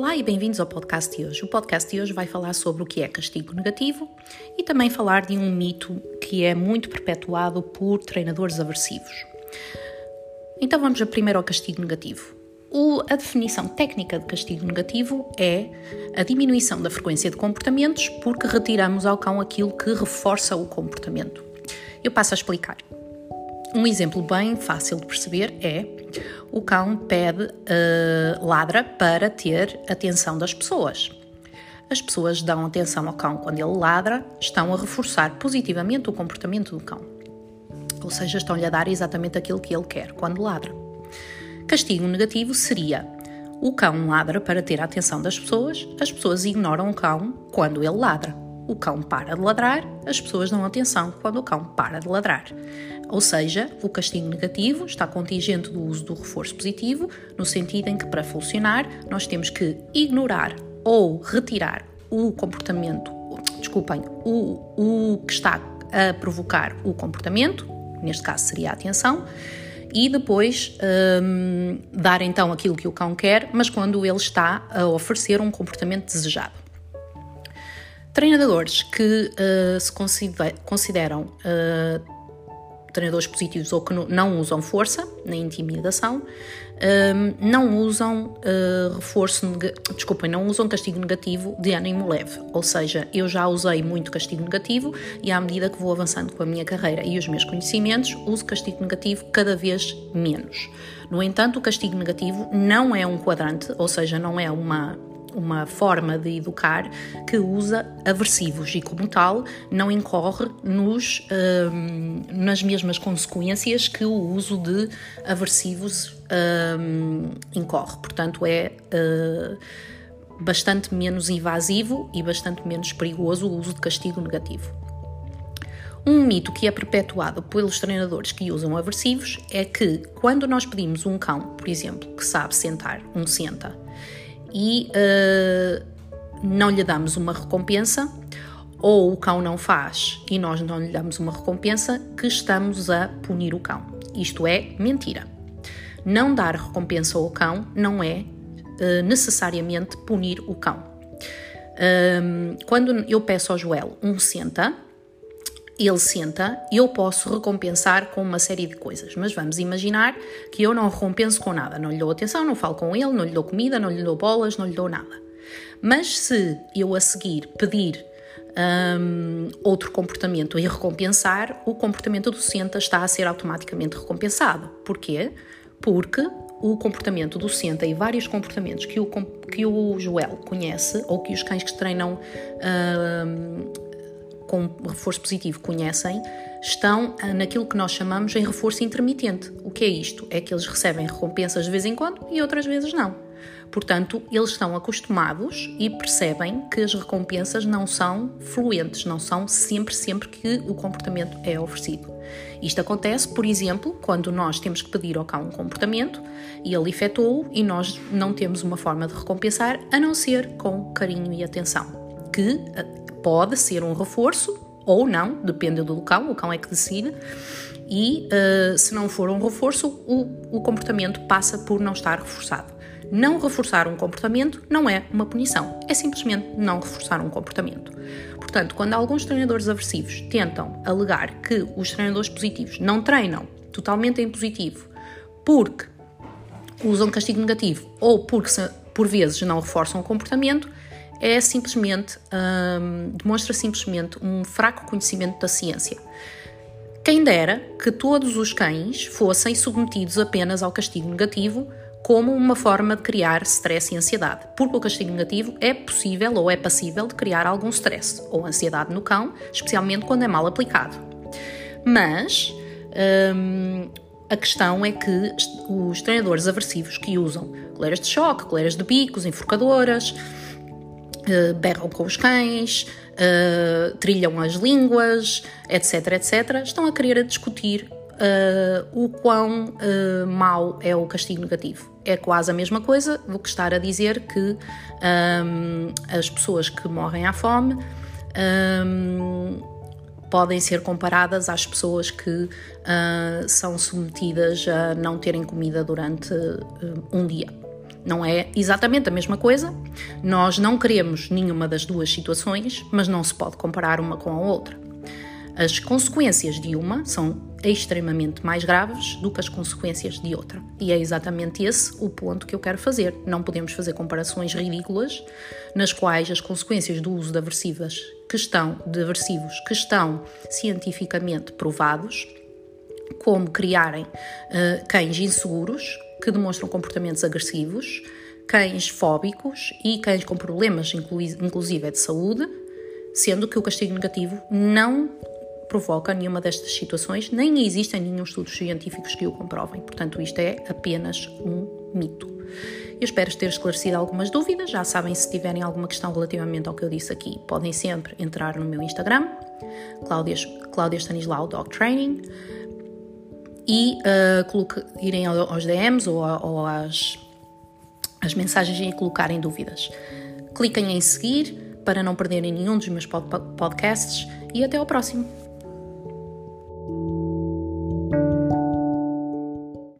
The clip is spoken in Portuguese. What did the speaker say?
Olá e bem-vindos ao podcast de hoje. O podcast de hoje vai falar sobre o que é castigo negativo e também falar de um mito que é muito perpetuado por treinadores aversivos. Então vamos primeiro ao castigo negativo. O, a definição técnica de castigo negativo é a diminuição da frequência de comportamentos porque retiramos ao cão aquilo que reforça o comportamento. Eu passo a explicar. Um exemplo bem fácil de perceber é o cão pede, uh, ladra para ter atenção das pessoas. As pessoas dão atenção ao cão quando ele ladra, estão a reforçar positivamente o comportamento do cão. Ou seja, estão-lhe a dar exatamente aquilo que ele quer quando ladra. Castigo negativo seria o cão ladra para ter a atenção das pessoas, as pessoas ignoram o cão quando ele ladra o cão para de ladrar, as pessoas dão atenção quando o cão para de ladrar. Ou seja, o castigo negativo está contingente do uso do reforço positivo, no sentido em que, para funcionar, nós temos que ignorar ou retirar o comportamento, desculpem, o, o que está a provocar o comportamento, neste caso seria a atenção, e depois hum, dar então aquilo que o cão quer, mas quando ele está a oferecer um comportamento desejado. Treinadores que uh, se consideram uh, treinadores positivos ou que não usam força na intimidação, um, não usam uh, reforço, desculpem, não usam castigo negativo de ânimo leve. Ou seja, eu já usei muito castigo negativo e à medida que vou avançando com a minha carreira e os meus conhecimentos, uso castigo negativo cada vez menos. No entanto, o castigo negativo não é um quadrante, ou seja, não é uma uma forma de educar que usa aversivos e, como tal, não incorre nos, um, nas mesmas consequências que o uso de aversivos um, incorre. Portanto, é uh, bastante menos invasivo e bastante menos perigoso o uso de castigo negativo. Um mito que é perpetuado pelos treinadores que usam aversivos é que, quando nós pedimos um cão, por exemplo, que sabe sentar, um senta, e uh, não lhe damos uma recompensa, ou o cão não faz e nós não lhe damos uma recompensa, que estamos a punir o cão. Isto é mentira. Não dar recompensa ao cão não é uh, necessariamente punir o cão. Um, quando eu peço ao Joel um senta, ele senta, eu posso recompensar com uma série de coisas, mas vamos imaginar que eu não recompenso com nada, não lhe dou atenção, não falo com ele, não lhe dou comida, não lhe dou bolas, não lhe dou nada. Mas se eu a seguir pedir um, outro comportamento e recompensar, o comportamento do senta está a ser automaticamente recompensado. Porquê? Porque o comportamento do senta e vários comportamentos que o, que o Joel conhece ou que os cães que treinam um, com reforço positivo conhecem, estão ah, naquilo que nós chamamos em reforço intermitente. O que é isto? É que eles recebem recompensas de vez em quando e outras vezes não. Portanto, eles estão acostumados e percebem que as recompensas não são fluentes, não são sempre, sempre que o comportamento é oferecido. Isto acontece, por exemplo, quando nós temos que pedir ao cão um comportamento e ele efetuou e nós não temos uma forma de recompensar a não ser com carinho e atenção, que ah, pode ser um reforço ou não, depende do local, o cão é que decide. E uh, se não for um reforço, o, o comportamento passa por não estar reforçado. Não reforçar um comportamento não é uma punição, é simplesmente não reforçar um comportamento. Portanto, quando alguns treinadores aversivos tentam alegar que os treinadores positivos não treinam totalmente em positivo porque usam castigo negativo ou porque por vezes não reforçam o comportamento, é simplesmente, um, demonstra simplesmente um fraco conhecimento da ciência. Quem dera que todos os cães fossem submetidos apenas ao castigo negativo como uma forma de criar stress e ansiedade, porque o castigo negativo é possível ou é passível de criar algum stress ou ansiedade no cão, especialmente quando é mal aplicado. Mas hum, a questão é que os treinadores aversivos que usam coleiras de choque, coleiras de bicos, enforcadoras, berram com os cães, uh, trilham as línguas, etc, etc, estão a querer discutir uh, o quão uh, mau é o castigo negativo. É quase a mesma coisa do que estar a dizer que um, as pessoas que morrem à fome um, podem ser comparadas às pessoas que uh, são submetidas a não terem comida durante um dia. Não é exatamente a mesma coisa. Nós não queremos nenhuma das duas situações, mas não se pode comparar uma com a outra. As consequências de uma são extremamente mais graves do que as consequências de outra. E é exatamente esse o ponto que eu quero fazer. Não podemos fazer comparações ridículas nas quais as consequências do uso de aversivas que estão, de aversivos que estão cientificamente provados, como criarem uh, cães inseguros que demonstram comportamentos agressivos, cães fóbicos e cães com problemas, inclusive de saúde, sendo que o castigo negativo não provoca nenhuma destas situações, nem existem nenhum estudos científicos que o comprovem. Portanto, isto é apenas um mito. Eu espero ter esclarecido algumas dúvidas. Já sabem, se tiverem alguma questão relativamente ao que eu disse aqui, podem sempre entrar no meu Instagram, Cláudia, Stanislau Dog Training, e uh, irem aos DMs ou, ou às, às mensagens e colocarem dúvidas. Cliquem em seguir para não perderem nenhum dos meus podcasts e até ao próximo.